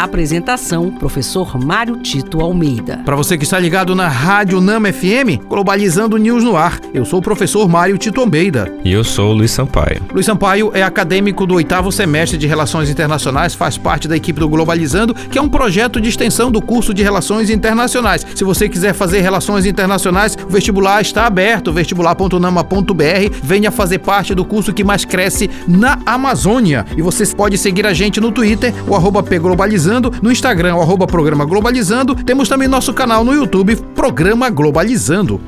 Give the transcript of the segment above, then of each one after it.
Apresentação: Professor Mário Tito Almeida. Para você que está ligado na Rádio Nama FM, Globalizando News no ar. Eu sou o professor Mário Tito Almeida. E eu sou o Luiz Sampaio. Luiz Sampaio é acadêmico do oitavo semestre de Relações Internacionais, faz parte da equipe do Globalizando, que é um projeto de extensão do curso de Relações Internacionais. Se você quiser fazer Relações Internacionais, o vestibular está aberto, vestibular.nama.br. Venha fazer parte do curso que mais cresce na Amazônia. E você pode seguir a gente no Twitter, o arroba Globalizando Globalizando, no Instagram, o arroba Programa Globalizando. Temos também nosso canal no YouTube, Programa Globalizando.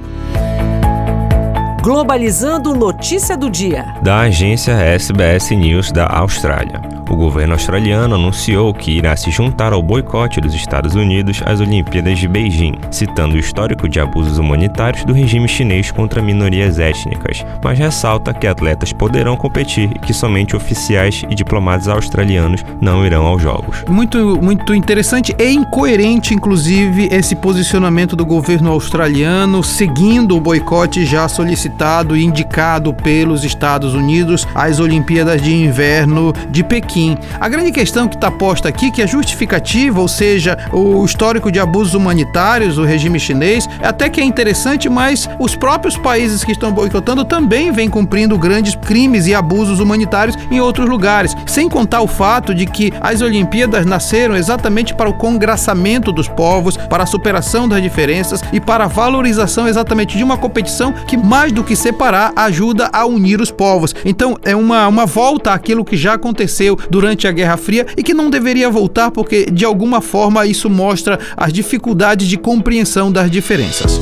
Globalizando notícia do dia. Da agência SBS News da Austrália. O governo australiano anunciou que irá se juntar ao boicote dos Estados Unidos às Olimpíadas de Beijing, citando o histórico de abusos humanitários do regime chinês contra minorias étnicas, mas ressalta que atletas poderão competir e que somente oficiais e diplomatas australianos não irão aos Jogos. Muito, muito interessante e incoerente, inclusive, esse posicionamento do governo australiano, seguindo o boicote já solicitado e indicado pelos Estados Unidos às Olimpíadas de Inverno de Pequim. A grande questão que está posta aqui, que é justificativa, ou seja, o histórico de abusos humanitários do regime chinês, é até que é interessante, mas os próprios países que estão boicotando também vêm cumprindo grandes crimes e abusos humanitários em outros lugares. Sem contar o fato de que as Olimpíadas nasceram exatamente para o congraçamento dos povos, para a superação das diferenças e para a valorização exatamente de uma competição que, mais do que separar, ajuda a unir os povos. Então, é uma, uma volta àquilo que já aconteceu durante a Guerra Fria e que não deveria voltar porque de alguma forma isso mostra as dificuldades de compreensão das diferenças.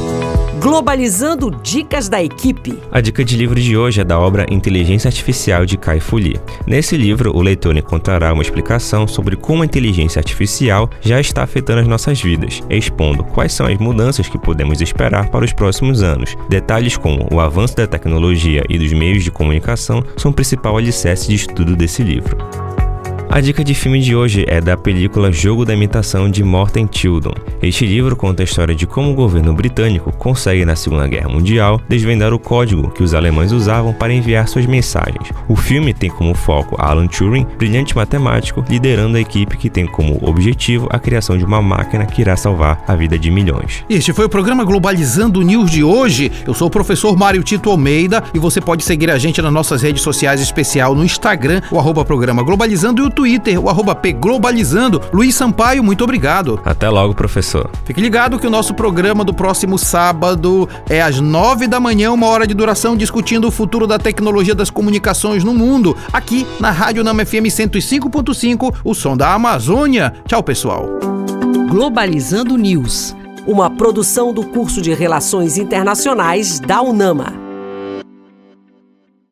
Globalizando dicas da equipe. A dica de livro de hoje é da obra Inteligência Artificial de Kai Fu Lee. Nesse livro, o leitor encontrará uma explicação sobre como a inteligência artificial já está afetando as nossas vidas, expondo quais são as mudanças que podemos esperar para os próximos anos. Detalhes como o avanço da tecnologia e dos meios de comunicação são o principal alicerce de estudo desse livro. A dica de filme de hoje é da película Jogo da Imitação de Morten Tildon. Este livro conta a história de como o governo britânico consegue, na Segunda Guerra Mundial, desvendar o código que os alemães usavam para enviar suas mensagens. O filme tem como foco Alan Turing, brilhante matemático, liderando a equipe que tem como objetivo a criação de uma máquina que irá salvar a vida de milhões. Este foi o programa Globalizando News de hoje. Eu sou o professor Mário Tito Almeida e você pode seguir a gente nas nossas redes sociais, especial no Instagram, o programa Globalizando e o Twitter, o arroba Globalizando. Luiz Sampaio, muito obrigado. Até logo, professor. Fique ligado que o nosso programa do próximo sábado é às nove da manhã, uma hora de duração, discutindo o futuro da tecnologia das comunicações no mundo, aqui na Rádio Nama FM 105.5, o som da Amazônia. Tchau, pessoal. Globalizando News, uma produção do curso de Relações Internacionais da UNAMA.